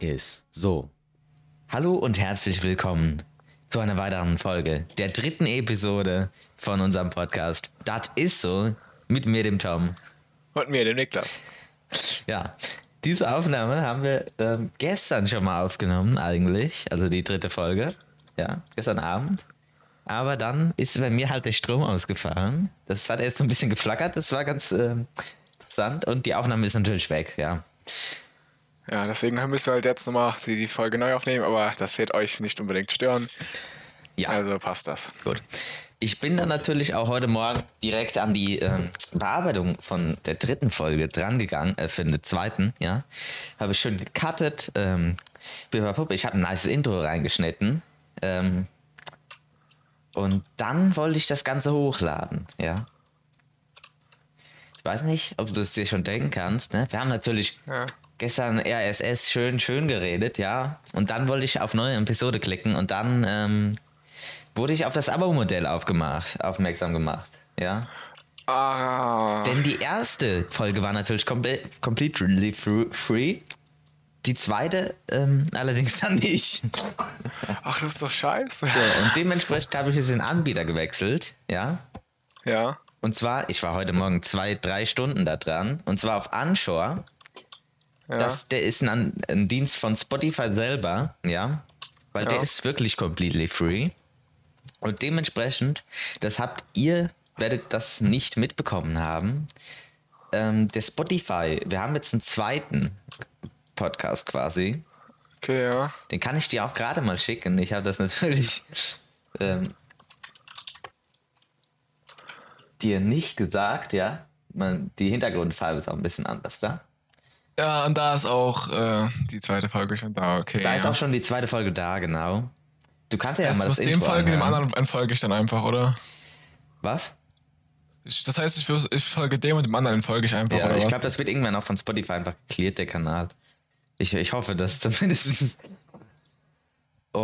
Ist so. Hallo und herzlich willkommen zu einer weiteren Folge, der dritten Episode von unserem Podcast. Das ist so mit mir, dem Tom. Und mir, dem Niklas. Ja, diese Aufnahme haben wir ähm, gestern schon mal aufgenommen, eigentlich. Also die dritte Folge. Ja, gestern Abend. Aber dann ist bei mir halt der Strom ausgefallen. Das hat erst so ein bisschen geflackert. Das war ganz ähm, interessant. Und die Aufnahme ist natürlich weg, ja. Ja, deswegen müssen wir halt jetzt nochmal die Folge neu aufnehmen, aber das wird euch nicht unbedingt stören. Ja. Also passt das. Gut. Ich bin dann natürlich auch heute Morgen direkt an die ähm, Bearbeitung von der dritten Folge drangegangen, äh, für den zweiten, ja. Habe ich schön gecuttet. Ähm, ich habe ein nice Intro reingeschnitten. Ähm, und dann wollte ich das Ganze hochladen, ja. Ich weiß nicht, ob du das dir schon denken kannst, ne? Wir haben natürlich Ja. gestern RSS schön, schön geredet, ja. Und dann wollte ich auf neue Episode klicken und dann ähm, wurde ich auf das Abo-Modell aufgemacht, aufmerksam gemacht, ja. Ah. Denn die erste Folge war natürlich komple completely fr- free. Die zweite ähm, allerdings dann nicht. Ach, das ist doch scheiße. So, und dementsprechend habe ich jetzt den Anbieter gewechselt, ja. Ja. Und zwar, ich war heute Morgen zwei, drei Stunden da dran. Und zwar auf Anshore. Ja. Das, der ist ein, ein Dienst von Spotify selber, ja. Weil der Ja. ist wirklich completely free. Und dementsprechend, das habt ihr, werdet das nicht mitbekommen haben. Ähm, der Spotify, wir haben jetzt einen zweiten Podcast quasi. Okay, ja. Den kann ich dir auch gerade mal schicken. Ich habe das natürlich ähm, dir nicht gesagt, ja. Man, die Hintergrundfarbe ist auch ein bisschen anders da. Ja, und da ist auch äh, die zweite Folge schon da, okay. Da ja. ist auch schon die zweite Folge da, genau. Du kannst ja, Erst mal das dem Intro folgen, dem anhören. anderen entfolge ich dann einfach, oder? Was? Ich- Das heißt, ich, ich folge dem und dem anderen entfolge ich einfach, Ja, oder ich glaube, das wird irgendwann auch von Spotify einfach geklärt, der Kanal. Ich, ich hoffe das zumindest.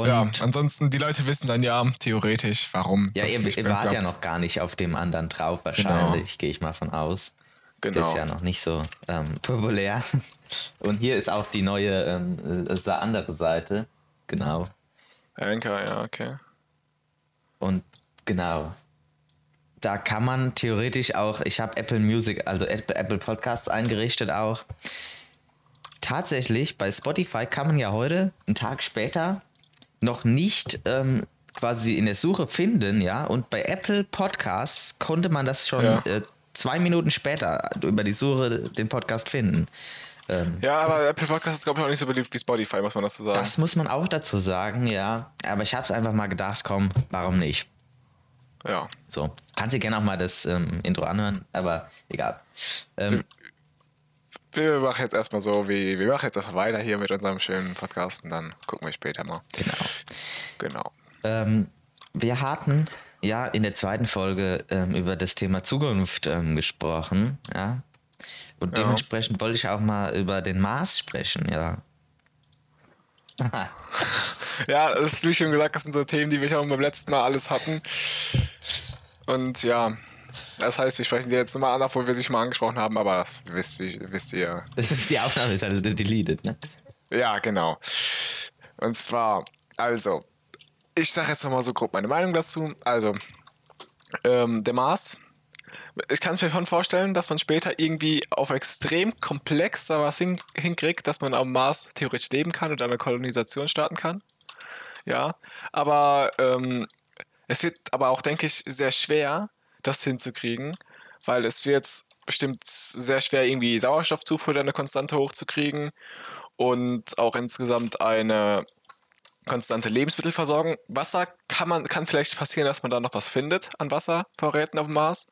Und Ja, ja, ansonsten, die Leute wissen dann ja theoretisch, warum. das ihr, nicht ihr wart ja noch gar nicht auf dem anderen drauf, wahrscheinlich, gehe ich mal von aus. Genau. ist ja noch nicht so ähm, populär. Und hier ist auch die neue ähm, äh, andere Seite. Genau. Anchor, ja, okay. Und genau. Da kann man theoretisch auch, ich habe Apple Music, also Apple Apple Podcasts eingerichtet auch. Tatsächlich, bei Spotify kann man ja heute, einen Tag später, noch nicht ähm, quasi in der Suche finden, ja. Und bei Apple Podcasts konnte man das schon Ja. äh, zwei Minuten später über die Suche den Podcast finden. Ähm, Ja, aber Apple Podcast ist, glaube ich, auch nicht so beliebt wie Spotify, muss man dazu sagen. das muss man auch dazu sagen, ja. Aber ich habe es einfach mal gedacht, komm, warum nicht? ja. So, kannst dir gerne auch mal das ähm, Intro anhören, aber egal. Ähm, Wir machen jetzt erstmal so, wie wir machen jetzt einfach weiter hier mit unserem schönen Podcast und dann gucken wir später mal. genau. Genau. Ähm, wir hatten ja in der zweiten Folge ähm, über das Thema Zukunft ähm, gesprochen, ja. Und Ja. dementsprechend wollte ich auch mal über den Mars sprechen, ja. Ja, das ist wie schon gesagt, das sind so Themen, die wir schon beim letzten Mal alles hatten. Und ja, das heißt, wir sprechen die jetzt nochmal an, obwohl wir sie schon mal angesprochen haben, aber das wisst, ihr- wisst ihr. Das ist, die Aufnahme ist halt deleted, ne? Ja, genau. Und zwar, also, ich sage jetzt nochmal so grob meine Meinung dazu. Also, ähm, der Mars. Ich kann mir schon vorstellen, dass man später irgendwie auf extrem komplexer was hin, hinkriegt, dass man am Mars theoretisch leben kann und eine Kolonisation starten kann. Ja, aber ähm, es wird aber auch, denke ich, sehr schwer, das hinzukriegen, weil es wird bestimmt sehr schwer, irgendwie Sauerstoffzufuhr, eine Konstante hochzukriegen und auch insgesamt eine konstante Lebensmittelversorgung. Wasser kann man kann vielleicht passieren, dass man da noch was findet an Wasservorräten auf dem Mars.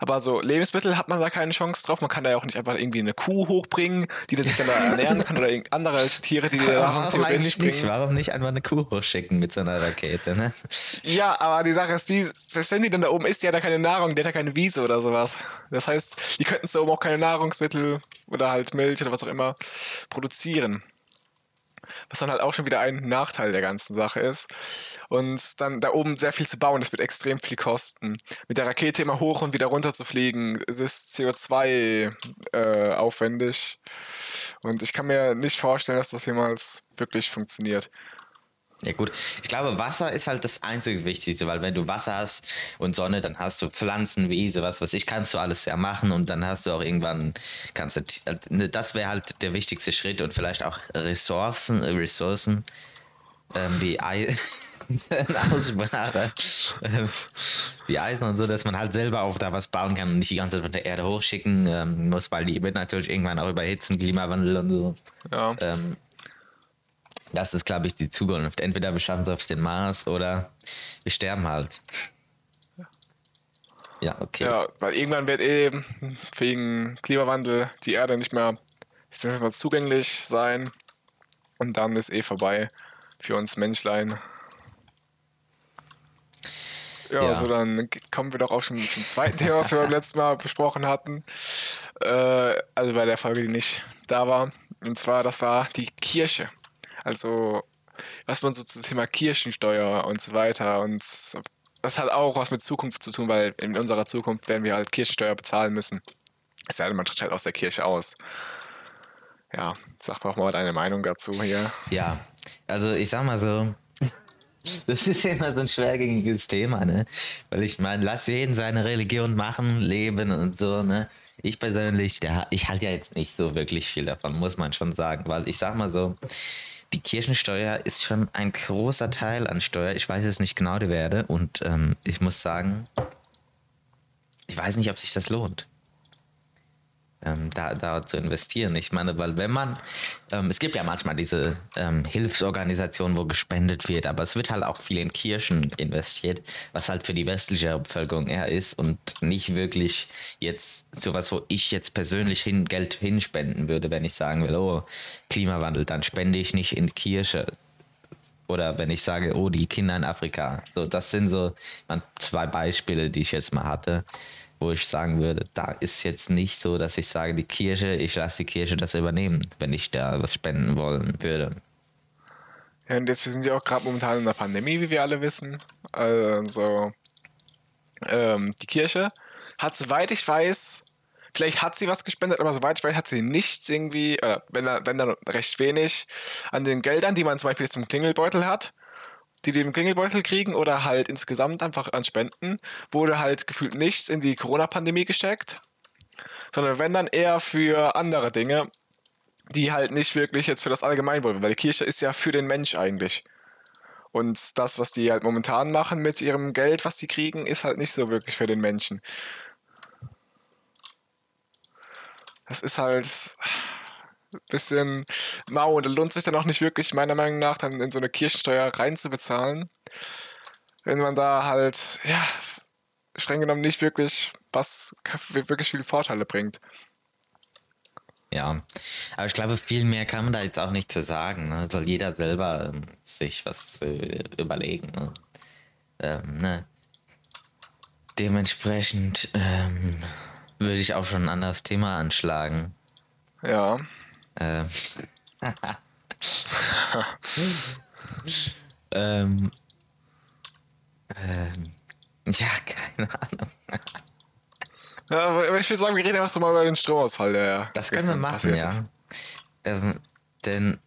Aber so Lebensmittel hat man da keine Chance drauf. Man kann da ja auch nicht einfach irgendwie eine Kuh hochbringen, die sich dann da ernähren kann oder andere Tiere, die da Warum theoretisch eigentlich nicht? Warum nicht einfach eine Kuh hochschicken mit so einer Rakete, ne? Ja, aber die Sache ist die, selbst wenn die dann da oben ist, die hat ja keine Nahrung, die hat ja keine Wiese oder sowas. Das heißt, die könnten da oben auch keine Nahrungsmittel oder halt Milch oder was auch immer produzieren. Was dann halt auch schon wieder ein Nachteil der ganzen Sache ist. Und dann da oben sehr viel zu bauen, das wird extrem viel kosten. Mit der Rakete immer hoch und wieder runter zu fliegen, es ist CO2 äh, aufwendig. Und ich kann mir nicht vorstellen, dass das jemals wirklich funktioniert. Ja gut, ich glaube, Wasser ist halt das einzige Wichtigste, weil wenn du Wasser hast und Sonne, dann hast du Pflanzen, Wiese, was weiß ich, kannst du alles ja machen und dann hast du auch irgendwann, kannst du, ne, das wäre halt der wichtigste Schritt und vielleicht auch Ressourcen, Ressourcen, ähm, wie Eis, Aussprache, ähm, wie Eisen und so, dass man halt selber auch da was bauen kann und nicht die ganze Zeit von der Erde hochschicken ähm, muss, weil die wird natürlich irgendwann auch überhitzen, Klimawandel und so. Ja. Ähm, das ist, glaube ich, die Zukunft. Entweder wir schaffen es auf den Mars oder wir sterben halt. Ja, okay. Ja, weil irgendwann wird eh wegen Klimawandel die Erde nicht mehr, mal, zugänglich sein. Und dann ist eh vorbei für uns Menschlein. Ja, Ja. so dann kommen wir doch auch schon zum zweiten Thema, was wir beim letzten Mal besprochen hatten. Äh, also bei der Folge, die nicht da war. Und zwar, das war die Kirche. Also, was man so zum Thema Kirchensteuer und so weiter. Und das hat auch was mit Zukunft zu tun, weil in unserer Zukunft werden wir halt Kirchensteuer bezahlen müssen. Es sei denn, man tritt halt aus der Kirche aus. Ja, sag doch mal deine Meinung dazu hier. Ja, also ich sag mal so, das ist immer so ein schwergängiges Thema, ne? Weil ich meine, lass jeden seine Religion machen, leben und so, ne? Ich persönlich, der, ich halte ja jetzt nicht so wirklich viel davon, muss man schon sagen, weil ich sag mal so, die Kirchensteuer ist schon ein großer Teil an Steuer. Ich weiß jetzt nicht genau die Werte und ähm, ich muss sagen, ich weiß nicht, ob sich das lohnt ähm, da, da zu investieren. Ich meine, weil wenn man, ähm, es gibt ja manchmal diese ähm, Hilfsorganisationen, wo gespendet wird, aber es wird halt auch viel in Kirchen investiert, was halt für die westliche Bevölkerung eher ist und nicht wirklich jetzt sowas, wo ich jetzt persönlich hin, Geld hinspenden würde, wenn ich sagen will, oh, Klimawandel, dann spende ich nicht in Kirche. Oder wenn ich sage, oh, die Kinder in Afrika. So, das sind so zwei Beispiele, die ich jetzt mal hatte wo ich sagen würde, da ist jetzt nicht so, dass ich sage, die Kirche, ich lasse die Kirche das übernehmen, wenn ich da was spenden wollen würde. Ja, und jetzt sind ja auch gerade momentan in der Pandemie, wie wir alle wissen. Also, ähm, die Kirche hat, soweit ich weiß, vielleicht hat sie was gespendet, aber soweit ich weiß, hat sie nichts irgendwie, oder wenn, da- wenn dann recht wenig an den Geldern, die man zum Beispiel im Klingelbeutel hat, die im Klingelbeutel kriegen oder halt insgesamt einfach an Spenden, wurde halt gefühlt nichts in die Corona-Pandemie gesteckt, sondern wenn dann eher für andere Dinge, die halt nicht wirklich jetzt für das Allgemeinwohl, weil die Kirche ist ja für den Mensch eigentlich. Und das, was die halt momentan machen mit ihrem Geld, was sie kriegen, ist halt nicht so wirklich für den Menschen. Das ist halt bisschen mau und da lohnt sich dann auch nicht wirklich, meiner Meinung nach, dann in so eine Kirchensteuer reinzubezahlen. Wenn man da halt, ja, streng genommen nicht wirklich was wirklich viele Vorteile bringt. Ja, aber ich glaube, viel mehr kann man da jetzt auch nicht zu sagen. Ne? Soll jeder selber ähm, sich was äh, überlegen. Ne? Ähm, ne? Dementsprechend ähm, würde ich auch schon ein anderes Thema anschlagen. Ja. Ähm, ähm, ähm, ja, keine Ahnung. ja aber ich würde sagen, wir reden einfach so mal über den Stromausfall, der Das können wir machen, ja. Ähm, denn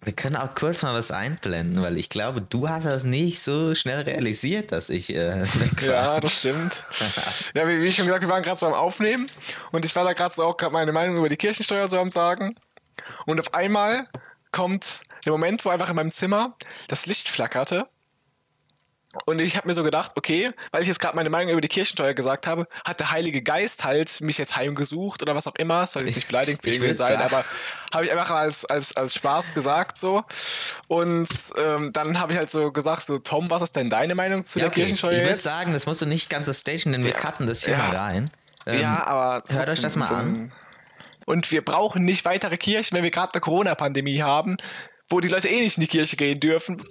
wir können auch kurz mal was einblenden, weil ich glaube, du hast das nicht so schnell realisiert, dass ich äh. Ja, das stimmt. ja, wie, wie schon gesagt, wir waren gerade so am Aufnehmen und ich war da gerade so auch gerade meine Meinung über die Kirchensteuer so am Sagen. Und auf einmal kommt der Moment, wo einfach in meinem Zimmer das Licht flackerte. Und ich habe mir so gedacht, okay, weil ich jetzt gerade meine Meinung über die Kirchensteuer gesagt habe, hat der Heilige Geist halt mich jetzt heimgesucht oder was auch immer. Soll jetzt nicht Ich irgendwen würd sein, aber habe ich einfach als, als, als Spaß gesagt so. Und ähm, dann habe ich halt so gesagt, so Tom, was ist denn deine Meinung zu Ja, der okay. Kirchensteuer Ich würde jetzt? sagen, das musst du nicht ganz so station, denn wir cutten das hier Ja. mal rein. Ähm, ja, aber. hört euch das mal an. Und wir brauchen nicht weitere Kirchen, wenn wir gerade eine Corona-Pandemie haben, wo die Leute eh nicht in die Kirche gehen dürfen.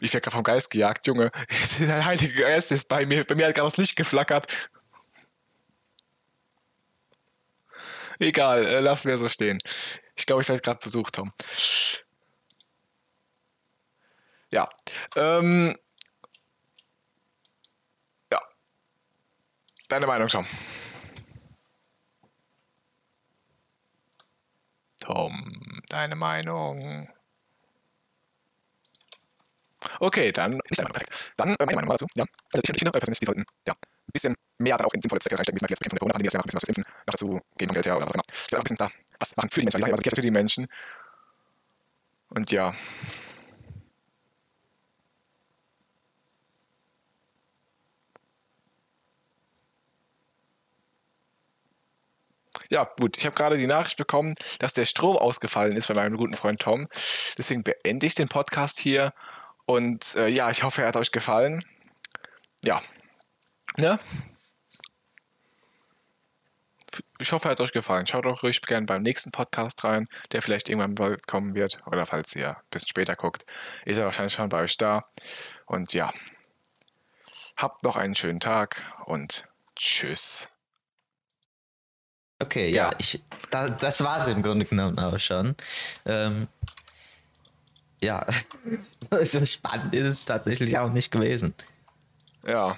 Ich werde gerade vom Geist gejagt, Junge. Der Heilige Geist ist bei mir. Bei mir hat gerade das Licht geflackert. Egal, äh, lassen wir so stehen. Ich glaube, ich werde gerade besucht haben. Ja. Ähm, ja. Deine Meinung, Tom. Tom, deine Meinung. Okay, dann ich dann, dann äh, meine Meinung dazu. Ja, also ich, ich finde persönlich, die sollten ja ein bisschen mehr dann auch in sinnvolle Zwecke reinstecken, wie zum Beispiel jetzt von der Corona-Pandemie, dass wir ein bisschen was Impfen noch dazu geben, Geld her oder was auch immer. Das ist ein bisschen da was machen für die Menschen, also für die Menschen. Und ja. Ja, gut, ich habe gerade die Nachricht bekommen, dass der Strom ausgefallen ist bei meinem guten Freund Tom. Deswegen beende ich den Podcast hier. Und äh, ja, ich hoffe, er hat euch gefallen. Ja. Ne? Ich hoffe, er hat euch gefallen. Schaut auch ruhig gerne beim nächsten Podcast rein, der vielleicht irgendwann bald kommen wird. Oder falls ihr ein bisschen später guckt, ist er wahrscheinlich schon bei euch da. Und ja, habt noch einen schönen Tag und tschüss. Okay, ja, ja ich, da, das war es im Grunde genommen auch schon. Ähm, ja, so spannend ist es tatsächlich auch nicht gewesen. Ja.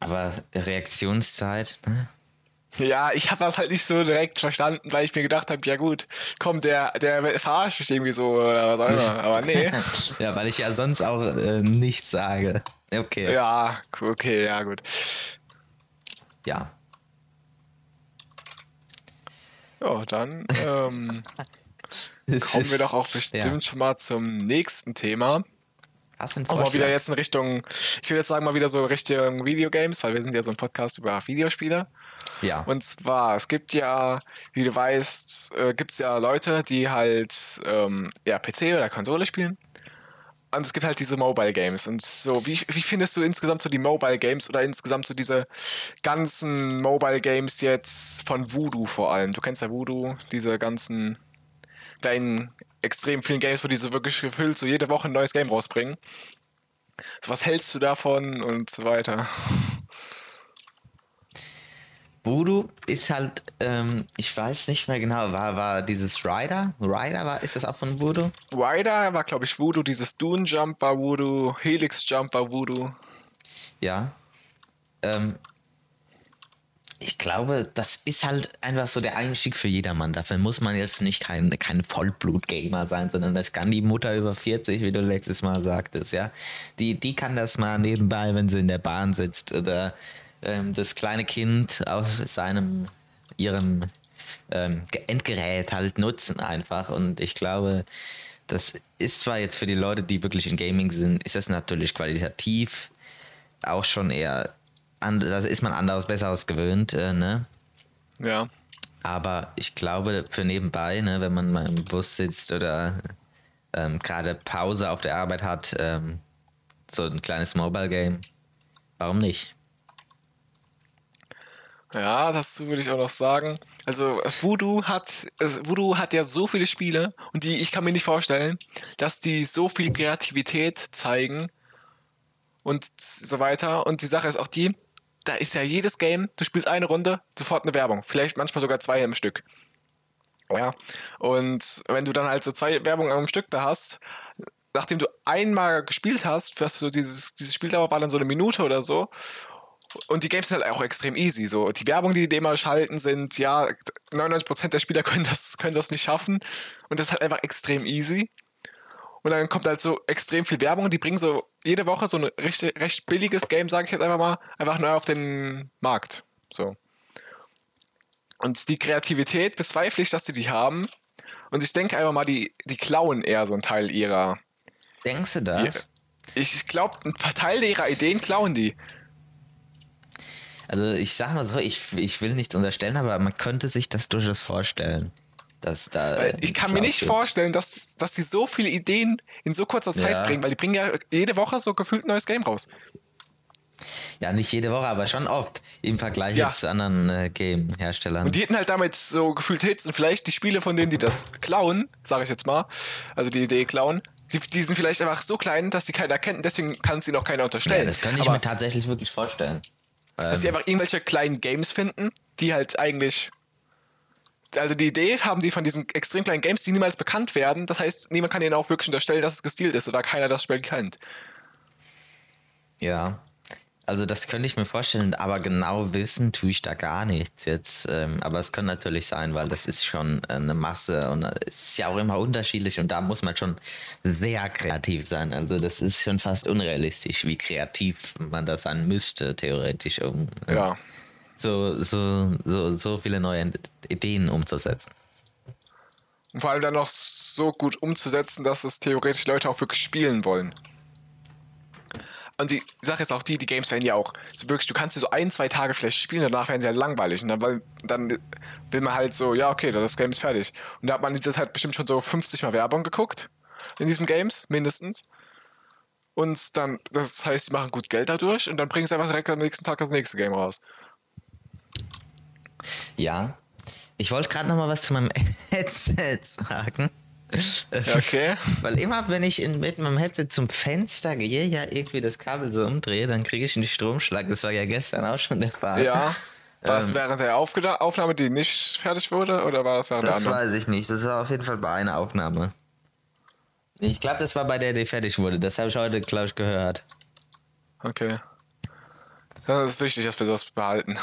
Aber Reaktionszeit, ne? Ja, ich habe das halt nicht so direkt verstanden, weil ich mir gedacht habe, ja gut, komm, der, der verarscht mich irgendwie so oder was auch immer. Aber nee. ja, weil ich ja sonst auch äh, nichts sage. Okay. Ja, okay, ja gut. Ja. Ja, dann ähm, kommen wir doch auch bestimmt ja. schon mal zum nächsten Thema. Hast du Auch mal wieder jetzt in Richtung, ich will jetzt sagen, mal wieder so Richtung Videogames, weil wir sind ja so ein Podcast über Videospiele. Ja. Und zwar, es gibt ja, wie du weißt, äh, gibt es ja Leute, die halt ähm, ja, PC oder Konsole spielen. Und es gibt halt diese Mobile Games. Und so, wie, wie findest du insgesamt so die Mobile Games oder insgesamt so diese ganzen Mobile Games jetzt von Voodoo vor allem? Du kennst ja Voodoo, diese ganzen kleinen, extrem vielen Games, wo die so wirklich gefüllt so jede Woche ein neues Game rausbringen. So, was hältst du davon und so weiter? Voodoo ist halt, ähm, ich weiß nicht mehr genau, war, war dieses Rider? Rider war, ist das auch von Voodoo? Rider war, glaube ich, Voodoo, dieses Dune Jump war Voodoo, Helix Jump war Voodoo. Ja. Ähm, ich glaube, das ist halt einfach so der Einstieg für jedermann. Dafür muss man jetzt nicht kein, kein Vollblut-Gamer sein, sondern das kann die Mutter über 40, wie du letztes Mal sagtest, ja. Die, die kann das mal nebenbei, wenn sie in der Bahn sitzt oder ähm, das kleine Kind auf seinem, ihrem ähm, Endgerät halt nutzen einfach. Und ich glaube, das ist zwar jetzt für die Leute, die wirklich in Gaming sind, ist das natürlich qualitativ auch schon eher da ist man anderes, besseres gewöhnt, äh, ne? Ja. Aber ich glaube, für nebenbei, ne, wenn man mal im Bus sitzt oder ähm, gerade Pause auf der Arbeit hat, ähm, so ein kleines Mobile Game, warum nicht? Ja, dazu würde ich auch noch sagen. Also Voodoo hat, also Voodoo hat ja so viele Spiele und die, ich kann mir nicht vorstellen, dass die so viel Kreativität zeigen und so weiter. Und die Sache ist auch die, da ist ja jedes Game, du spielst eine Runde, sofort eine Werbung. Vielleicht manchmal sogar zwei im Stück. Ja. Und wenn du dann halt so zwei Werbungen am Stück da hast, nachdem du einmal gespielt hast, hast du dieses, dieses Spieldauer war dann so eine Minute oder so. Und die Games sind halt auch extrem easy. So, die Werbung, die die immer schalten, sind, ja, 99% der Spieler können das, können das nicht schaffen. Und das ist halt einfach extrem easy. Und dann kommt halt so extrem viel Werbung und die bringen so jede Woche so ein recht, recht billiges Game, sage ich jetzt einfach mal, einfach neu auf den Markt. So. Und die Kreativität bezweifle ich, dass sie die haben. Und ich denke einfach mal, die, die klauen eher so einen Teil ihrer. Denkst du das? Ich glaube, ein paar Teile ihrer Ideen klauen die. Also ich sag mal so, ich, ich will nichts unterstellen, aber man könnte sich das durchaus vorstellen dass da. Weil ich kann mir nicht wird. vorstellen, dass, dass sie so viele Ideen in so kurzer Zeit ja. bringen, weil die bringen ja jede Woche so gefühlt ein neues Game raus. Ja, nicht jede Woche, aber schon oft im Vergleich ja. zu anderen äh, Game-Herstellern. Und die hätten halt damit so gefühlt Hits und vielleicht die Spiele von denen, die das klauen, sage ich jetzt mal, also die Idee klauen, die, die, sind vielleicht einfach so klein, dass sie keiner kennt, deswegen kann es ihnen auch keiner unterstellen. Ja, das könnte ich aber, mir tatsächlich wirklich vorstellen. Dass ähm. sie einfach irgendwelche kleinen Games finden, die halt eigentlich also die Idee haben die von diesen extrem kleinen Games, die niemals bekannt werden. Das heißt, niemand kann ihnen auch wirklich unterstellen, dass es gestielt ist oder keiner das Spiel kennt. Ja. Also das könnte ich mir vorstellen, aber genau wissen tue ich da gar nichts jetzt. Ähm, aber es kann natürlich sein, weil das ist schon eine Masse und es ist ja auch immer unterschiedlich und da muss man schon sehr kreativ sein. Also das ist schon fast unrealistisch, wie kreativ man das sein müsste, theoretisch, um Ja. so, so, so, so viele neue Ideen umzusetzen. Und vor allem dann noch so gut umzusetzen, dass es theoretisch Leute auch wirklich spielen wollen. Und die Sache ist auch die, die Games werden ja auch so wirklich, du kannst sie so ein, zwei Tage vielleicht spielen, danach werden sie halt langweilig. Und dann, weil, dann will man halt so, ja, okay, das Game ist fertig. Und da hat man jetzt halt bestimmt schon so 50 Mal Werbung geguckt in diesem Games, mindestens. Und dann, das heißt, sie machen gut Geld dadurch und dann bringen sie einfach direkt am nächsten Tag das nächste Game raus. Ja. Ich wollte gerade noch mal was zu meinem Headset sagen. Okay. Weil immer, wenn ich in, mit meinem Headset zum Fenster gehe, ja irgendwie das Kabel so umdrehe, dann kriege ich einen Stromschlag. Das war ja gestern auch schon der Fall. Ja. War das Ähm. während der Aufgeda- Aufnahme, die nicht fertig wurde, oder war das während Das der anderen? weiß ich nicht. Das war auf jeden Fall bei einer Aufnahme. Ich glaube, das war bei der, die fertig wurde. Das habe ich heute, glaube ich, gehört. Okay. Das ist wichtig, dass wir das behalten.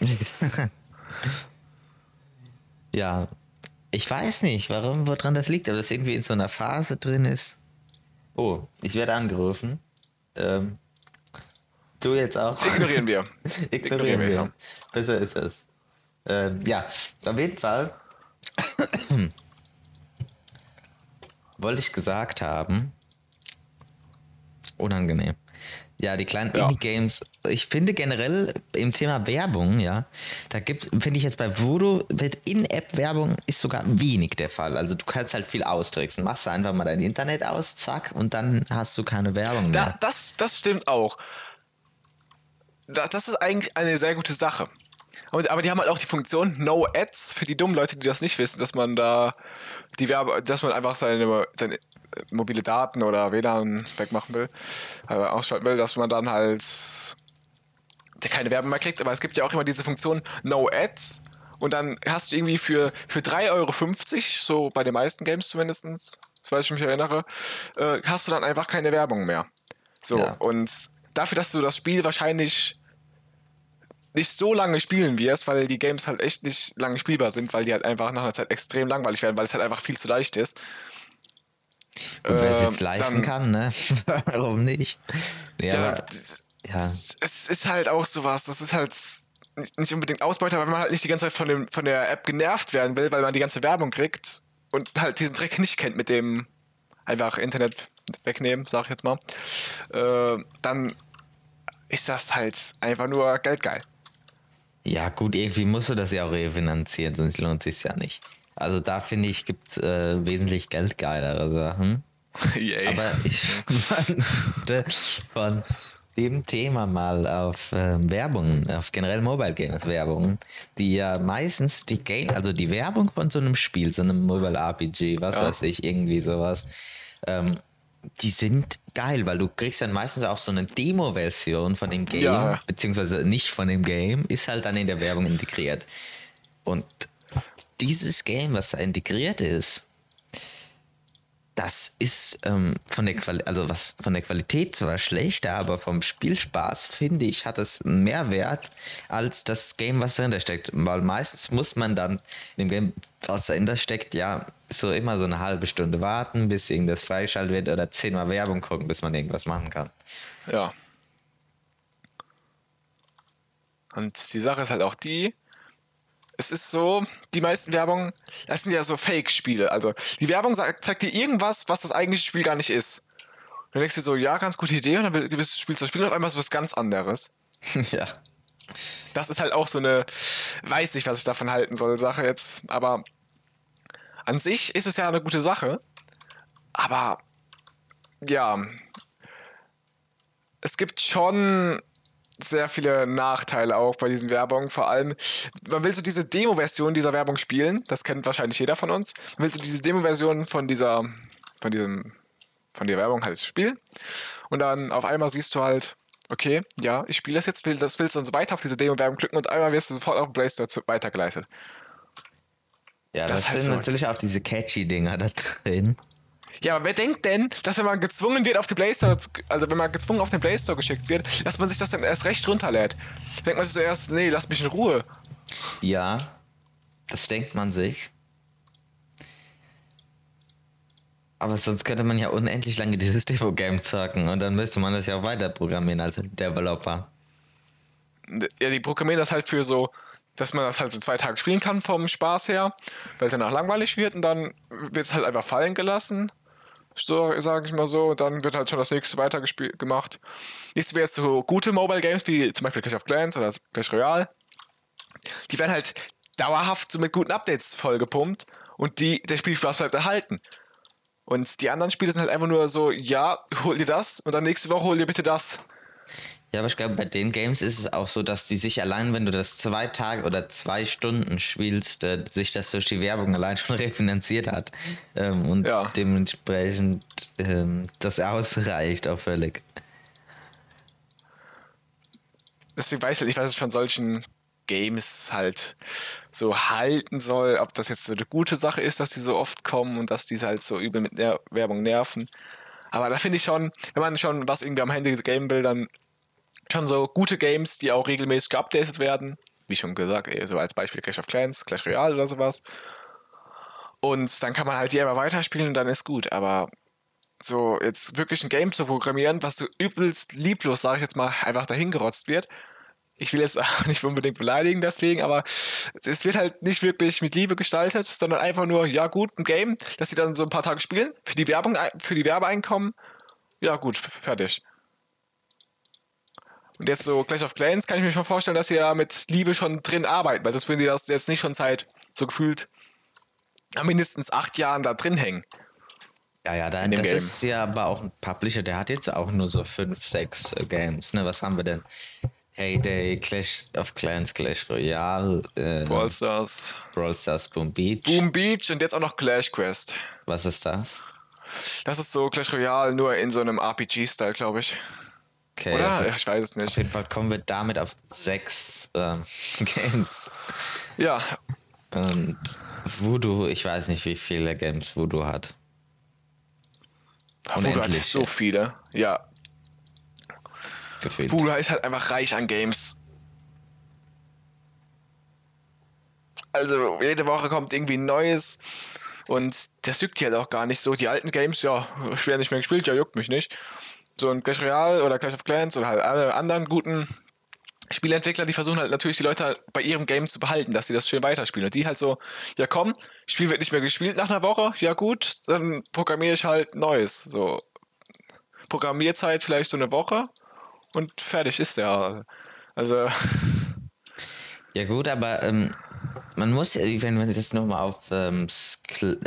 Ja. Ich weiß nicht, warum, woran das liegt, aber das irgendwie in so einer Phase drin ist. Oh, ich werde angerufen. Ähm, du jetzt auch. Ignorieren wir. Ignorieren wir, wir. ja. Besser ist es. Ähm, ja, auf jeden Fall wollte ich gesagt haben, unangenehm. Ja, die kleinen Ja. Indie-Games. Ich finde generell im Thema Werbung, ja, da gibt, finde ich jetzt bei Voodoo, wird In-App-Werbung ist sogar wenig der Fall. Also du kannst halt viel austricksen. Machst du einfach mal dein Internet aus, zack, und dann hast du keine Werbung mehr. Da, das, das stimmt auch. Da, das ist eigentlich eine sehr gute Sache. Aber, die haben halt auch die Funktion No Ads für die dummen Leute, die das nicht wissen, dass man da die Werbe, dass man einfach seine, seine mobile Daten oder WLAN wegmachen will, äh, ausschalten will, dass man dann halt keine Werbung mehr kriegt. Aber es gibt ja auch immer diese Funktion No Ads. Und dann hast du irgendwie für, für 3,50 Euro, so bei den meisten Games zumindest, soweit ich mich erinnere, äh, hast du dann einfach keine Werbung mehr. So, Ja. und dafür, dass du das Spiel wahrscheinlich nicht so lange spielen wirst, weil die Games halt echt nicht lange spielbar sind, weil die halt einfach nach einer Zeit extrem langweilig werden, weil es halt einfach viel zu leicht ist. Und wer es Ähm, sich leisten dann- kann, ne? Warum nicht? Ja, Ja, aber, ja. es ist halt auch sowas, das ist halt nicht unbedingt Ausbeute, aber wenn man halt nicht die ganze Zeit von, dem, von der App genervt werden will, weil man die ganze Werbung kriegt und halt diesen Dreck nicht kennt mit dem einfach Internet wegnehmen, sag ich jetzt mal, äh, dann ist das halt einfach nur geldgeil. Ja, gut, irgendwie musst du das ja auch refinanzieren, sonst lohnt sich ja nicht. Also da finde ich, gibt es äh, wesentlich geldgeilere Sachen. Yay. Aber ich wollte von dem Thema mal auf ähm, Werbung, auf generell Mobile Games Werbung, die ja meistens die Game, also die Werbung von so einem Spiel, so einem Mobile RPG, was Ja. weiß ich, irgendwie sowas, ähm, die sind geil, weil du kriegst dann meistens auch so eine Demo-Version von dem Game, Ja. beziehungsweise nicht von dem Game, ist halt dann in der Werbung integriert. Und dieses Game, was da integriert ist, das ist ähm, von der also was von der Qualität zwar schlechter, aber vom Spielspaß finde ich hat es einen Mehrwert als das Game, was dahinter steckt. Weil meistens muss man dann in dem Game, was dahinter steckt, ja so immer so eine halbe Stunde warten, bis irgendwas freigeschaltet wird oder zehnmal Werbung gucken, bis man irgendwas machen kann. Ja. Und die Sache ist halt auch die, es ist so, die meisten Werbungen, das sind ja so Fake-Spiele. Also die Werbung sagt, zeigt dir irgendwas, was das eigentliche Spiel gar nicht ist. Und dann denkst du so, ja, ganz gute Idee, und dann bist du das Spiel und auf einmal ist was ganz anderes. ja. Das ist halt auch so eine, weiß nicht, was ich davon halten soll, Sache jetzt. Aber an sich ist es ja eine gute Sache. Aber ja, es gibt schon sehr viele Nachteile auch bei diesen Werbungen. Vor allem, man will so diese Demo-Version dieser Werbung spielen. Das kennt wahrscheinlich jeder von uns. Man will so diese Demo-Version von dieser, von diesem, von der Werbung halt spielen. Und dann auf einmal siehst du halt, okay, ja, ich spiele das jetzt, will, das willst du dann so weiter auf diese Demo-Werbung klicken und einmal wirst du sofort auf den Play Store weitergeleitet. Ja, Das das, halt sind so. natürlich auch diese catchy Dinger da drin. Ja, aber wer denkt denn, dass wenn man gezwungen wird auf die Play Store, also wenn man gezwungen auf den Play Store geschickt wird, dass man sich das dann erst recht runterlädt? Denkt man sich zuerst, nee, lass mich in Ruhe. Ja, das denkt man sich. Aber sonst könnte man ja unendlich lange dieses Demo-Game zocken und dann müsste man das ja auch weiter programmieren als Developer. Ja, die programmieren das halt für so, dass man das halt so zwei Tage spielen kann vom Spaß her, weil es danach langweilig wird und dann wird es halt einfach fallen gelassen. So, sage ich mal so, und dann wird halt schon das nächste weiter gemacht. Nächstes wäre jetzt so gute Mobile Games wie zum Beispiel Clash of Clans oder Clash Royale. Die werden halt dauerhaft so mit guten Updates vollgepumpt und die, der Spielspaß bleibt erhalten. Und die anderen Spiele sind halt einfach nur so, ja, hol dir das und dann nächste Woche hol dir bitte das. Ja, aber ich glaube, bei den Games ist es auch so, dass die sich allein, wenn du das zwei Tage oder zwei Stunden spielst, äh, sich das durch die Werbung allein schon refinanziert hat. Ähm, und ja. dementsprechend ähm, das ausreicht auch völlig. Deswegen weiß ich nicht, was ich von solchen Games halt so halten soll, ob das jetzt so eine gute Sache ist, dass die so oft kommen und dass die halt so übel mit Ner Werbung nerven. Aber da finde ich schon, wenn man schon was irgendwie am Handy game will, dann schon so gute Games, die auch regelmäßig geupdatet werden. Wie schon gesagt, so als Beispiel Clash of Clans, Clash Royale oder sowas. Und dann kann man halt die einfach weiterspielen und dann ist gut. Aber so jetzt wirklich ein Game zu programmieren, was so übelst lieblos, sage ich jetzt mal, einfach dahingerotzt wird, ich will jetzt auch nicht unbedingt beleidigen deswegen, aber es wird halt nicht wirklich mit Liebe gestaltet, sondern einfach nur, ja gut, ein Game, das sie dann so ein paar Tage spielen, für die Werbung, für die Werbeeinkommen, ja gut, fertig. Und jetzt so gleich auf Clans kann ich mir schon vorstellen, dass sie ja mit Liebe schon drin arbeiten, weil sonst würden die das jetzt nicht schon seit so gefühlt mindestens acht Jahren da drin hängen. Ja, ja, da, das Game. ist ja aber auch ein Publisher, der hat jetzt auch nur so fünf, sechs äh, Games. Ne? Was haben wir denn? Heyday, Clash of Clans, Clash Royale, äh, Brawl Stars, Brawl Stars, Boom Beach. Boom Beach und jetzt auch noch Clash Quest. Was ist das? Das ist so Clash Royale, nur in so einem RPG-Style, glaube ich. Okay. Oder? ich weiß es nicht. Auf jeden Fall kommen wir damit auf sechs ähm, Games. Ja. Und Voodoo, ich weiß nicht, wie viele Games Voodoo hat. Voodoo hat so viele. Ja, gefühlt. Buda ist halt einfach reich an Games. Also jede Woche kommt irgendwie ein neues und das juckt halt auch gar nicht so. Die alten Games, ja, schwer nicht mehr gespielt, ja, juckt mich nicht. So ein Clash Royale oder Clash of Clans oder halt alle anderen guten Spieleentwickler, die versuchen halt natürlich die Leute halt bei ihrem Game zu behalten, dass sie das schön weiterspielen. Und die halt so, ja komm, Spiel wird nicht mehr gespielt nach einer Woche, ja gut, dann programmiere ich halt Neues. So Programmierzeit vielleicht so eine Woche und fertig ist der. Also. Ja, gut, aber ähm, man muss, wenn man jetzt nochmal auf ähm,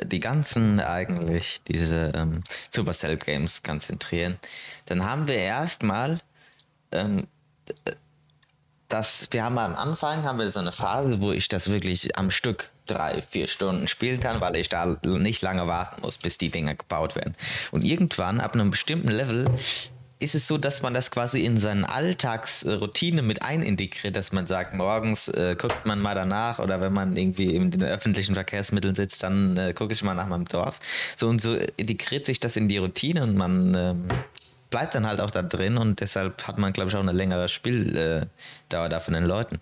die ganzen eigentlich, diese ähm, Supercell Games konzentrieren, dann haben wir erstmal ähm, das, wir haben am Anfang haben wir so eine Phase, wo ich das wirklich am Stück drei, vier Stunden spielen kann, weil ich da nicht lange warten muss, bis die Dinger gebaut werden. Und irgendwann, ab einem bestimmten Level, ist es so, dass man das quasi in seine Alltagsroutine mit einintegriert, dass man sagt, morgens äh, guckt man mal danach oder wenn man irgendwie in den öffentlichen Verkehrsmitteln sitzt, dann äh, gucke ich mal nach meinem Dorf. So und so integriert sich das in die Routine und man ähm, bleibt dann halt auch da drin und deshalb hat man, glaube ich, auch eine längere Spieldauer da von den Leuten.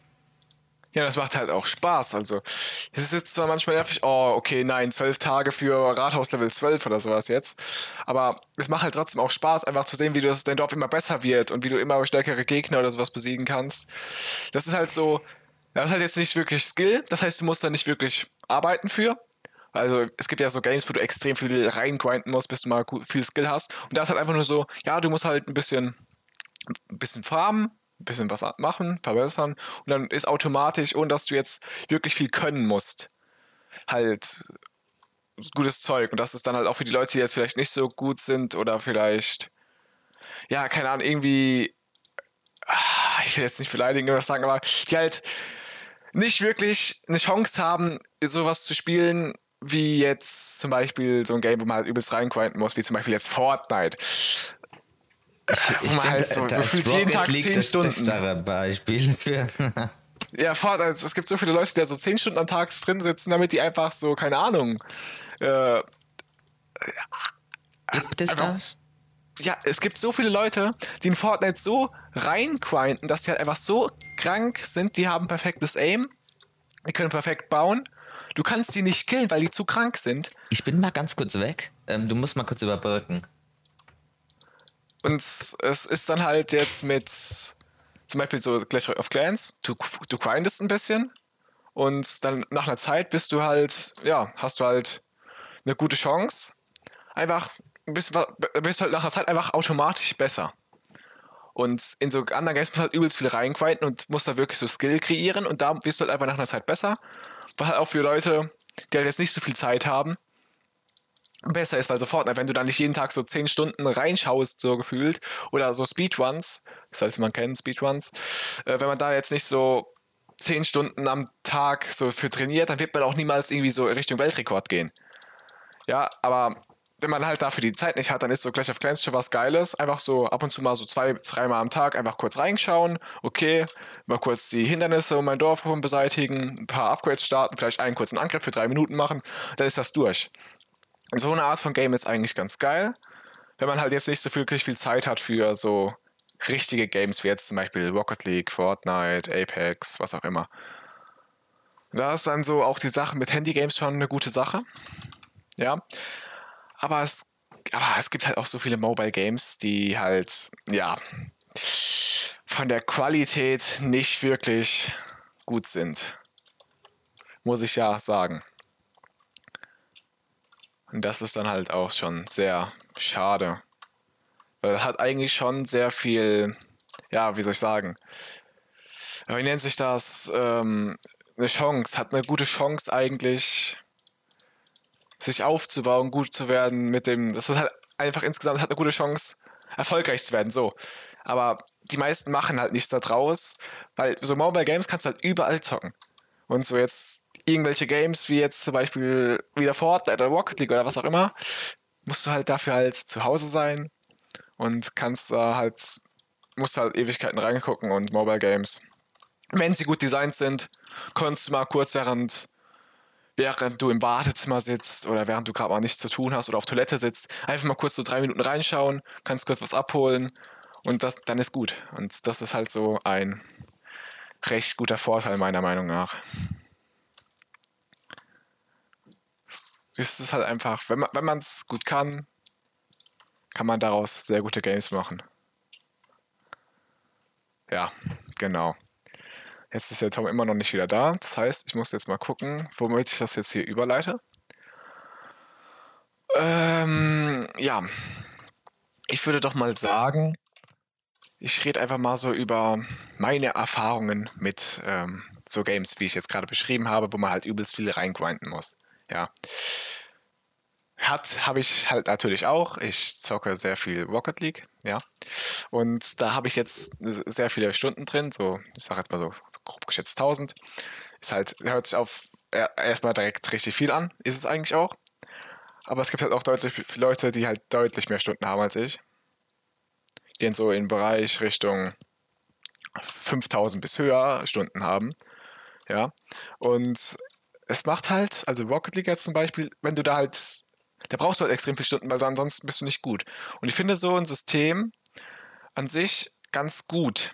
Ja, das macht halt auch Spaß. Also, es ist jetzt zwar manchmal nervig, oh, okay, nein, zwölf Tage für Rathaus Level 12 oder sowas jetzt. Aber es macht halt trotzdem auch Spaß, einfach zu sehen, wie das, dein Dorf immer besser wird und wie du immer stärkere Gegner oder sowas besiegen kannst. Das ist halt so, das ist halt jetzt nicht wirklich Skill. Das heißt, du musst da nicht wirklich arbeiten für. Also es gibt ja so Games, wo du extrem viel reingrinden musst, bis du mal viel Skill hast. Und da ist halt einfach nur so, ja, du musst halt ein bisschen, ein bisschen farmen, ein bisschen was machen, verbessern und dann ist automatisch, ohne dass du jetzt wirklich viel können musst, halt gutes Zeug. Und das ist dann halt auch für die Leute, die jetzt vielleicht nicht so gut sind oder vielleicht, ja, keine Ahnung, irgendwie, ah, ich will jetzt nicht beleidigen oder was sagen, aber die halt nicht wirklich eine Chance haben, sowas zu spielen, wie jetzt zum Beispiel so ein Game, wo man halt übelst reingrinden muss, wie zum Beispiel jetzt Fortnite. Ich, ich halt so gefühlt jeden Tag League 10 Stunden. Beispiel für. ja, fort, also es gibt so viele Leute, die da so 10 Stunden am Tag drin sitzen, damit die einfach so, keine Ahnung, äh, Gibt es einfach- das? ja, es gibt so viele Leute, die in Fortnite so reingrinden, dass die halt einfach so krank sind, die haben perfektes Aim, die können perfekt bauen. Du kannst die nicht killen, weil die zu krank sind. Ich bin mal ganz kurz weg. Ähm, du musst mal kurz überbrücken. Und es ist dann halt jetzt mit zum Beispiel so Clash of Clans, du, du grindest ein bisschen und dann nach einer Zeit bist du halt, ja, hast du halt eine gute Chance. Einfach, bist, bist halt nach einer Zeit einfach automatisch besser. Und in so anderen Games musst du halt übelst viel reingrinden und musst da wirklich so Skill kreieren und da wirst du halt einfach nach einer Zeit besser. Was halt auch für Leute, die halt jetzt nicht so viel Zeit haben, besser ist, weil sofort, wenn du da nicht jeden Tag so 10 Stunden reinschaust, so gefühlt, oder so Speedruns, sollte man kennen, Speedruns, äh, wenn man da jetzt nicht so 10 Stunden am Tag so für trainiert, dann wird man auch niemals irgendwie so Richtung Weltrekord gehen. Ja, aber wenn man halt dafür die Zeit nicht hat, dann ist so Clash of Clans schon was Geiles. Einfach so ab und zu mal so zwei, dreimal am Tag einfach kurz reinschauen. Okay, mal kurz die Hindernisse um mein Dorf beseitigen, ein paar Upgrades starten, vielleicht einen kurzen Angriff für drei Minuten machen, dann ist das durch. So eine Art von Game ist eigentlich ganz geil, wenn man halt jetzt nicht so viel, wirklich viel Zeit hat für so richtige Games wie jetzt zum Beispiel Rocket League, Fortnite, Apex, was auch immer. Da ist dann so auch die Sache mit Handygames schon eine gute Sache. Ja. Aber es, aber es gibt halt auch so viele Mobile Games, die halt, ja, von der Qualität nicht wirklich gut sind. Muss ich ja sagen. Und das ist dann halt auch schon sehr schade. Weil er hat eigentlich schon sehr viel, ja, wie soll ich sagen, wie nennt sich das? Ähm, eine Chance, hat eine gute Chance eigentlich, sich aufzubauen, gut zu werden mit dem. Das ist halt einfach insgesamt hat eine gute Chance, erfolgreich zu werden, so. Aber die meisten machen halt nichts da draus, weil so Mobile Games kannst du halt überall zocken. Und so jetzt irgendwelche Games wie jetzt zum Beispiel wieder Fortnite oder Rocket League oder was auch immer, musst du halt dafür halt zu Hause sein und kannst da halt, musst halt Ewigkeiten reingucken und Mobile Games. Wenn sie gut designt sind, kannst du mal kurz während, während du im Wartezimmer sitzt oder während du gerade mal nichts zu tun hast oder auf Toilette sitzt, einfach mal kurz so drei Minuten reinschauen, kannst kurz was abholen und das, dann ist gut. Und das ist halt so ein recht guter Vorteil meiner Meinung nach. Es ist halt einfach, wenn man wenn man es gut kann, kann man daraus sehr gute Games machen. Ja, genau. Jetzt ist der Tom immer noch nicht wieder da. Das heißt, ich muss jetzt mal gucken, womit ich das jetzt hier überleite. Ähm, ja. Ich würde doch mal sagen, ich rede einfach mal so über meine Erfahrungen mit ähm, so Games, wie ich jetzt gerade beschrieben habe, wo man halt übelst viel reingrinden muss. Ja. Hat, habe ich halt natürlich auch. Ich zocke sehr viel Rocket League, ja. Und da habe ich jetzt sehr viele Stunden drin, so, ich sage jetzt mal so grob geschätzt 1000. Ist halt, hört sich auf er- erstmal direkt richtig viel an, ist es eigentlich auch. Aber es gibt halt auch deutlich Leute, die halt deutlich mehr Stunden haben als ich. Die dann so im Bereich Richtung 5000 bis höher Stunden haben. Ja. Und es macht halt, also Rocket League jetzt zum Beispiel, wenn du da halt, da brauchst du halt extrem viele Stunden, weil ansonsten bist du nicht gut. Und ich finde so ein System an sich ganz gut,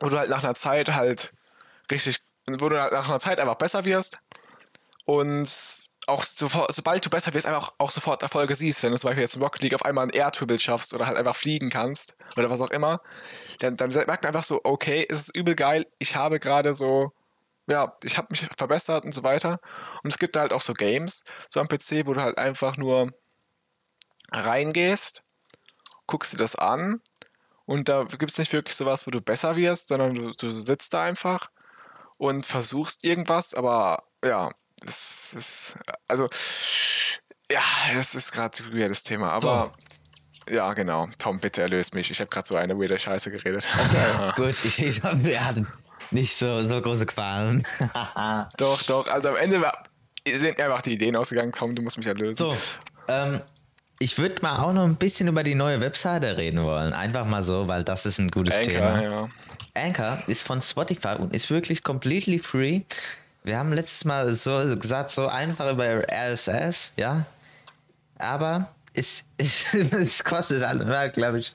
wo du halt nach einer Zeit halt richtig, wo du halt nach einer Zeit einfach besser wirst und auch sofort, sobald du besser wirst, einfach auch sofort Erfolge siehst, wenn du zum Beispiel jetzt in Rocket League auf einmal einen Air-Triple schaffst oder halt einfach fliegen kannst oder was auch immer, dann, dann merkt man einfach so, okay, es ist übel geil, ich habe gerade so, ja, ich habe mich verbessert und so weiter. Und es gibt halt auch so Games, so am PC, wo du halt einfach nur reingehst, guckst dir das an und da gibt es nicht wirklich sowas, wo du besser wirst, sondern du, du sitzt da einfach und versuchst irgendwas, aber ja, es ist, also, ja, es ist gerade ein weirdes Thema, aber ja, genau. Tom, bitte erlöst mich. Ich habe gerade so eine weirde Scheiße geredet. Gut, ich, ich hatten nicht so, so große Qualen. doch, doch. Also am Ende war, sind einfach die Ideen ausgegangen. Tom, du musst mich erlösen. so, ähm, ich würde mal auch noch ein bisschen über die neue Webseite reden wollen. Einfach mal so, weil das ist ein gutes Anchor, Thema. ja. Anchor ist von Spotify und ist wirklich completely free. Wir haben letztes Mal so gesagt, so einfach über RSS, ja. Aber es, es, es kostet, glaube ich,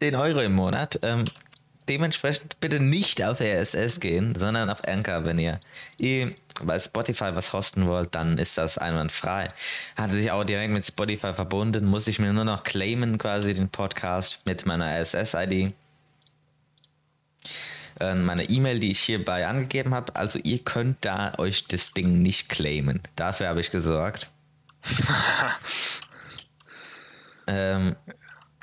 10 Euro im Monat. Ähm, dementsprechend bitte nicht auf RSS gehen, sondern auf Anchor, wenn ihr eh bei Spotify was hosten wollt, dann ist das einwandfrei. Hatte sich auch direkt mit Spotify verbunden, muss ich mir nur noch claimen, quasi den Podcast mit meiner RSS-ID. Äh, meine E-Mail, die ich hierbei angegeben habe. Also ihr könnt da euch das Ding nicht claimen. Dafür habe ich gesorgt. ähm,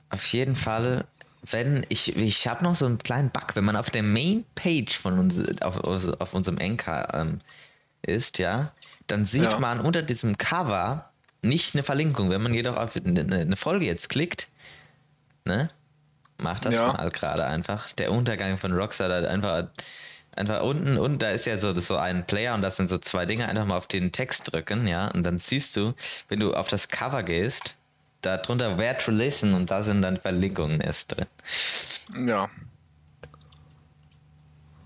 auf jeden Fall wenn ich, ich habe noch so einen kleinen Bug, wenn man auf der Main-Page von uns, auf, auf unserem Anchor ähm, ist, ja, dann sieht ja. man unter diesem Cover nicht eine Verlinkung. Wenn man jedoch auf eine, eine Folge jetzt klickt, ne, macht das ja. mal gerade einfach. Der Untergang von Rockstar hat einfach, einfach unten und da ist ja so, so ein Player und das sind so zwei Dinge, einfach mal auf den Text drücken, ja, und dann siehst du, wenn du auf das Cover gehst, darunter Where to Listen und da sind dann Verlinkungen erst drin. Ja.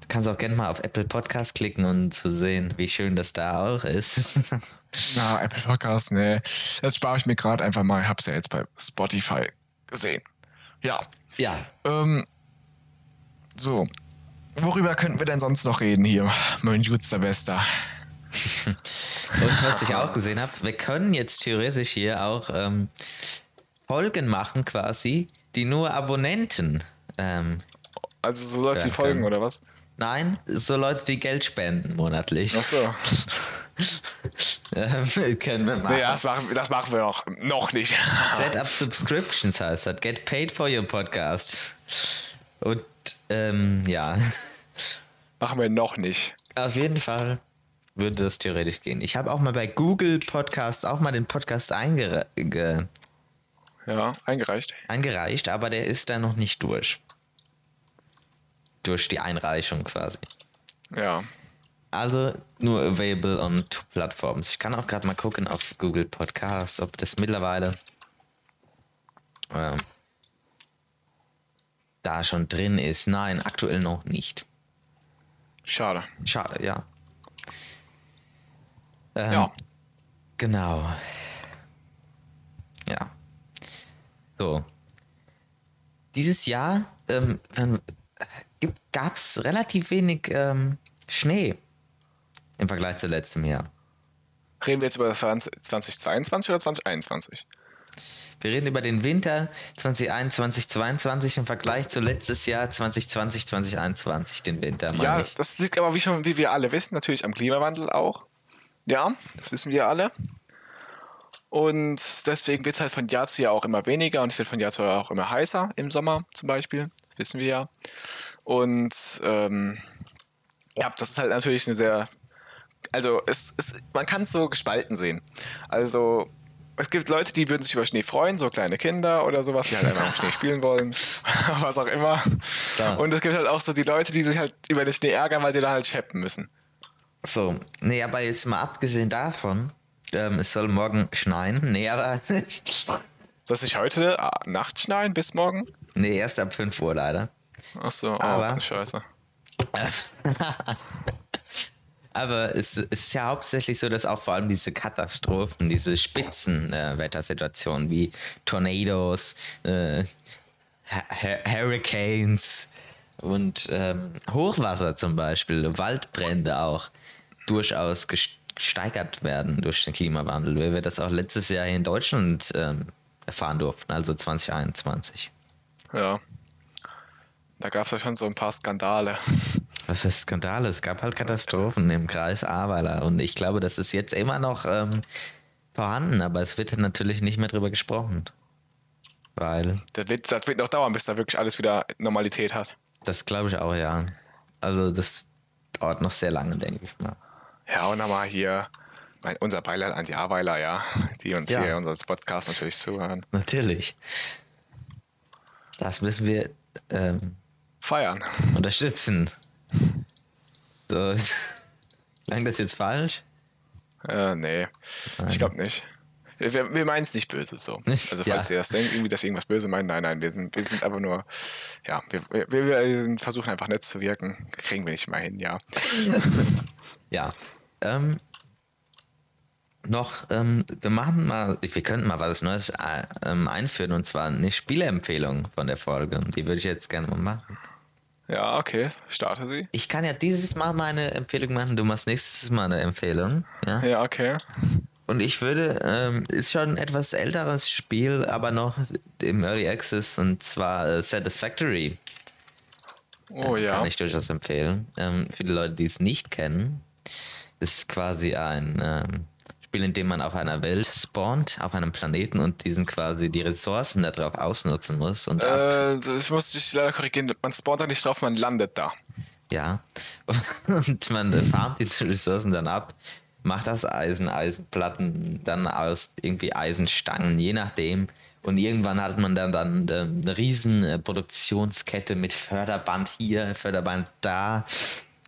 Du kannst auch gerne mal auf Apple Podcast klicken und zu sehen, wie schön das da auch ist. Na, Apple Podcast, nee. Das spare ich mir gerade einfach mal. Ich hab's ja jetzt bei Spotify gesehen. Ja. Ja. Ähm, so. Worüber könnten wir denn sonst noch reden hier, mein Jutster Bester? Und was ich auch gesehen habe, wir können jetzt theoretisch hier auch ähm, Folgen machen quasi, die nur Abonnenten. Ähm, also so Leute, die folgen oder was? Nein, so Leute, die Geld spenden monatlich. Ach so. ähm, können wir machen. Nee, das machen, das machen wir noch, noch nicht. Set up Subscriptions heißt das. Get paid for your podcast. Und ähm, ja. Machen wir noch nicht. Auf jeden Fall würde das theoretisch gehen. Ich habe auch mal bei Google Podcasts auch mal den Podcast eingere ja, eingereicht. Eingereicht, aber der ist da noch nicht durch. Durch die Einreichung quasi. Ja. Also nur available on two platforms. Ich kann auch gerade mal gucken auf Google Podcasts, ob das mittlerweile äh, da schon drin ist. Nein, aktuell noch nicht. Schade. Schade, ja. Ähm, ja. Genau. Ja. So. Dieses Jahr ähm, gab es relativ wenig ähm, Schnee im Vergleich zu letztem Jahr. Reden wir jetzt über 2022 oder 2021? Wir reden über den Winter 2021, 2022 im Vergleich zu letztes Jahr 2020, 2021, den Winter. Ja, ich. das liegt aber, wie, schon, wie wir alle wissen, natürlich am Klimawandel auch. Ja, das wissen wir alle. Und deswegen wird es halt von Jahr zu Jahr auch immer weniger und es wird von Jahr zu Jahr auch immer heißer im Sommer zum Beispiel. Wissen wir ja. Und ähm, ja, das ist halt natürlich eine sehr. Also, es, es, man kann es so gespalten sehen. Also, es gibt Leute, die würden sich über Schnee freuen, so kleine Kinder oder sowas, die halt einfach im Schnee spielen wollen, was auch immer. Klar. Und es gibt halt auch so die Leute, die sich halt über den Schnee ärgern, weil sie da halt scheppen müssen. So, nee, aber jetzt mal abgesehen davon, ähm, es soll morgen schneien. Nee, aber. soll es nicht heute äh, Nacht schneien bis morgen? Nee, erst ab 5 Uhr leider. Ach so, oh, aber, scheiße. aber es ist ja hauptsächlich so, dass auch vor allem diese Katastrophen, diese Spitzenwettersituationen äh, wie Tornados, äh, Hurricanes und ähm, Hochwasser zum Beispiel, Waldbrände auch, durchaus gesteigert werden durch den Klimawandel, wie wir das auch letztes Jahr hier in Deutschland ähm, erfahren durften, also 2021. Ja. Da gab es ja schon so ein paar Skandale. Was heißt Skandale? Es gab halt Katastrophen im Kreis Ahrweiler und ich glaube, das ist jetzt immer noch ähm, vorhanden, aber es wird natürlich nicht mehr drüber gesprochen. Weil. Das wird, das wird noch dauern, bis da wirklich alles wieder Normalität hat. Das glaube ich auch, ja. Also das dauert noch sehr lange, denke ich mal. Ja, und nochmal hier mein, unser Beileid an die Aweiler, ja, die uns ja. hier unseren Podcast natürlich zuhören. Natürlich. Das müssen wir ähm, feiern. Unterstützen. So. Klang das jetzt falsch? Äh, nee. Nein. Ich glaube nicht. Wir, wir meinen es nicht böse so. Also falls ja. ihr das denkt, irgendwie, dass wir irgendwas böse meinen, nein, nein, wir sind, wir sind einfach nur, ja, wir, wir, wir versuchen einfach nett zu wirken. Kriegen wir nicht mal hin, ja. ja. Ähm, noch, ähm, wir machen mal, wir könnten mal was Neues äh, ähm, einführen und zwar eine Spieleempfehlung von der Folge. Die würde ich jetzt gerne mal machen. Ja, okay, starte sie. Ich kann ja dieses Mal meine Empfehlung machen, du machst nächstes Mal eine Empfehlung. Ja, Ja, okay. Und ich würde, ähm, ist schon ein etwas älteres Spiel, aber noch im Early Access und zwar äh, Satisfactory. Oh ja. Kann ich durchaus empfehlen. Ähm, für die Leute, die es nicht kennen, ist quasi ein ähm, Spiel, in dem man auf einer Welt spawnt, auf einem Planeten und diesen quasi die Ressourcen darauf ausnutzen muss. Und Äh, ich muss dich leider korrigieren. Man spawnt da nicht drauf, man landet da. ja. Und man farmt diese Ressourcen dann ab, macht aus Eisen Eisenplatten, dann aus irgendwie Eisenstangen, je nachdem. Und irgendwann hat man dann, dann eine riesen äh, Produktionskette mit Förderband hier, Förderband da.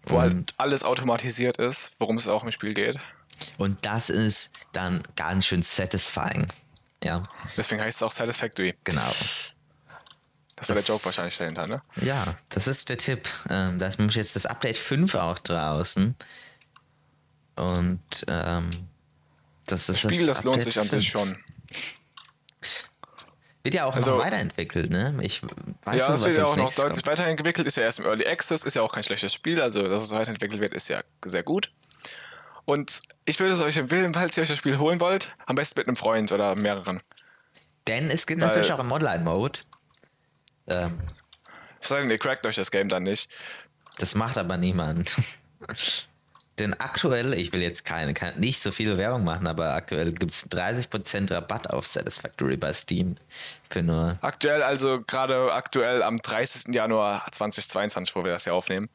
Wo halt alles automatisiert ist, worum es auch im Spiel geht. Und das ist dann ganz schön satisfying. Ja, Deswegen heißt es auch Satisfactory. genau. Das war der Das- Joke wahrscheinlich dahinter, ne? Ja, das ist der Tipp. Ähm, da ist nämlich jetzt das Update 5 auch draußen. Und ähm, das ist Spiel, das lohnt Update sich an sich 5. schon. Wird ja auch Also- noch weiterentwickelt, ne? Ich weiß ja, es wird ja auch noch deutlich kommt. weiterentwickelt. Ist ja erst im Early Access, ist ja auch kein schlechtes Spiel. Also, dass es weiterentwickelt wird, ist ja sehr gut. Und ich würde es euch empfehlen, falls ihr euch das Spiel holen wollt, am besten mit einem Freund oder mehreren. Denn es gibt Weil- natürlich auch im Online-Mode. Ähm, Es sei denn, ihr crackt euch das Game dann nicht. Das macht aber niemand. Denn aktuell, ich will jetzt keine, keine nicht so viel Werbung machen, aber aktuell gibt es 30% Rabatt auf Satisfactory bei Steam. Für nur. Aktuell, also gerade aktuell am 30. Januar 2022, wo wir das ja aufnehmen.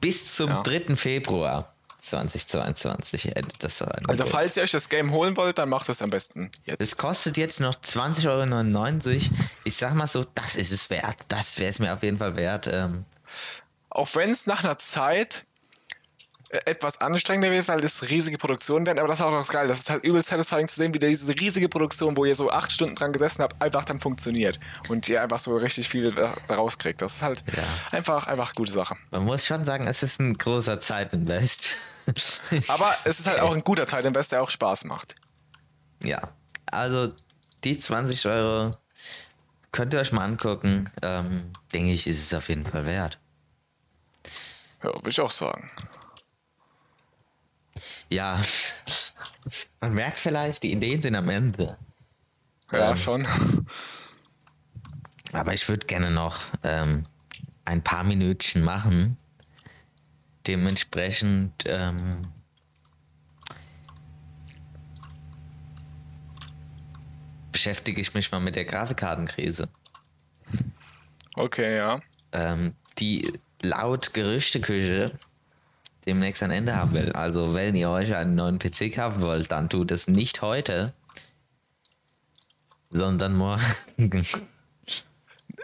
Bis zum Ja. 3. Februar 2022 endet das Angebot. Also, falls ihr euch das Game holen wollt, dann macht es am besten jetzt. Es kostet jetzt noch 20,99 Euro. Ich sag mal so, das ist es wert. Das wäre es mir auf jeden Fall wert. Ähm, Auch wenn es nach einer Zeit etwas anstrengender wird, weil es riesige Produktionen werden, aber das ist auch noch das Geile. Das ist halt übel satisfying zu sehen, wie diese riesige Produktion, wo ihr so acht Stunden dran gesessen habt, einfach dann funktioniert und ihr einfach so richtig viel da- daraus kriegt. Das ist halt Ja. einfach, einfach gute Sache. man muss schon sagen, es ist ein großer Zeitinvest. Aber es ist halt auch ein guter Zeitinvest, der auch Spaß macht. Ja, also die 20 Euro könnt ihr euch mal angucken. Ähm, denke ich, ist es auf jeden Fall wert. Ja, würde ich auch sagen. Ja, man merkt vielleicht, die Ideen sind am Ende. Ja, Ähm. schon. Aber ich würde gerne noch ähm, ein paar Minütchen machen. Dementsprechend ähm, beschäftige ich mich mal mit der Grafikkartenkrise. Okay, ja. ähm, die laut Gerüchteküche demnächst ein Ende haben will. Also wenn ihr euch einen neuen PC kaufen wollt, dann tut es nicht heute, sondern morgen.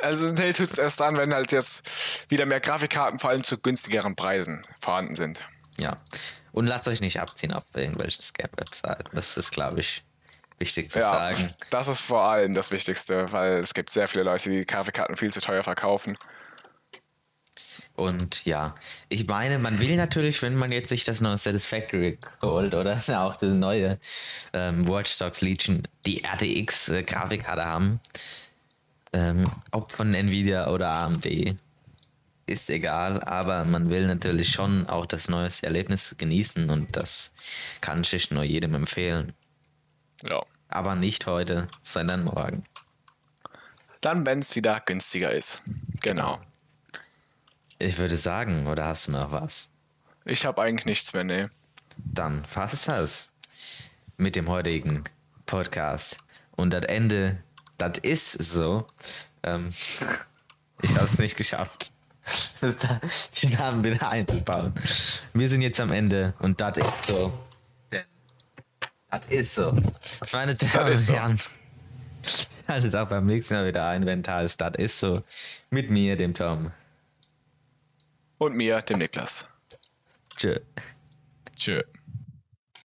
Also Intel tut es erst dann, wenn halt jetzt wieder mehr Grafikkarten vor allem zu günstigeren Preisen vorhanden sind. ja. Und lasst euch nicht abziehen auf irgendwelchen Scam-Webseiten. Das ist, glaube ich, wichtig zu Ja, sagen. das ist vor allem das Wichtigste, weil es gibt sehr viele Leute, die Grafikkarten viel zu teuer verkaufen. Und ja, ich meine, man will natürlich, wenn man jetzt sich das neue Satisfactory holt oder auch das neue ähm, Watch Dogs Legion, die RTX-Grafikkarte haben, ähm, ob von Nvidia oder AMD, ist egal, aber man will natürlich schon auch das neue Erlebnis genießen und das kann ich nur jedem empfehlen. Ja. Aber nicht heute, sondern morgen. Dann, wenn es wieder günstiger ist. Genau. Ich würde sagen, oder hast du noch was? Ich habe eigentlich nichts mehr, nee. Dann passt das mit dem heutigen Podcast. Und das Ende, das ist so. Ähm, ich habe es nicht geschafft, die Namen wieder einzubauen. Wir sind jetzt am Ende und das ist so. Das ist so. Meine Damen und so. Herren, schaltet auch beim nächsten Mal wieder ein, wenn das ist so. Mit mir, dem Tom. Und mir, dem Niklas. Tschö. Tschö.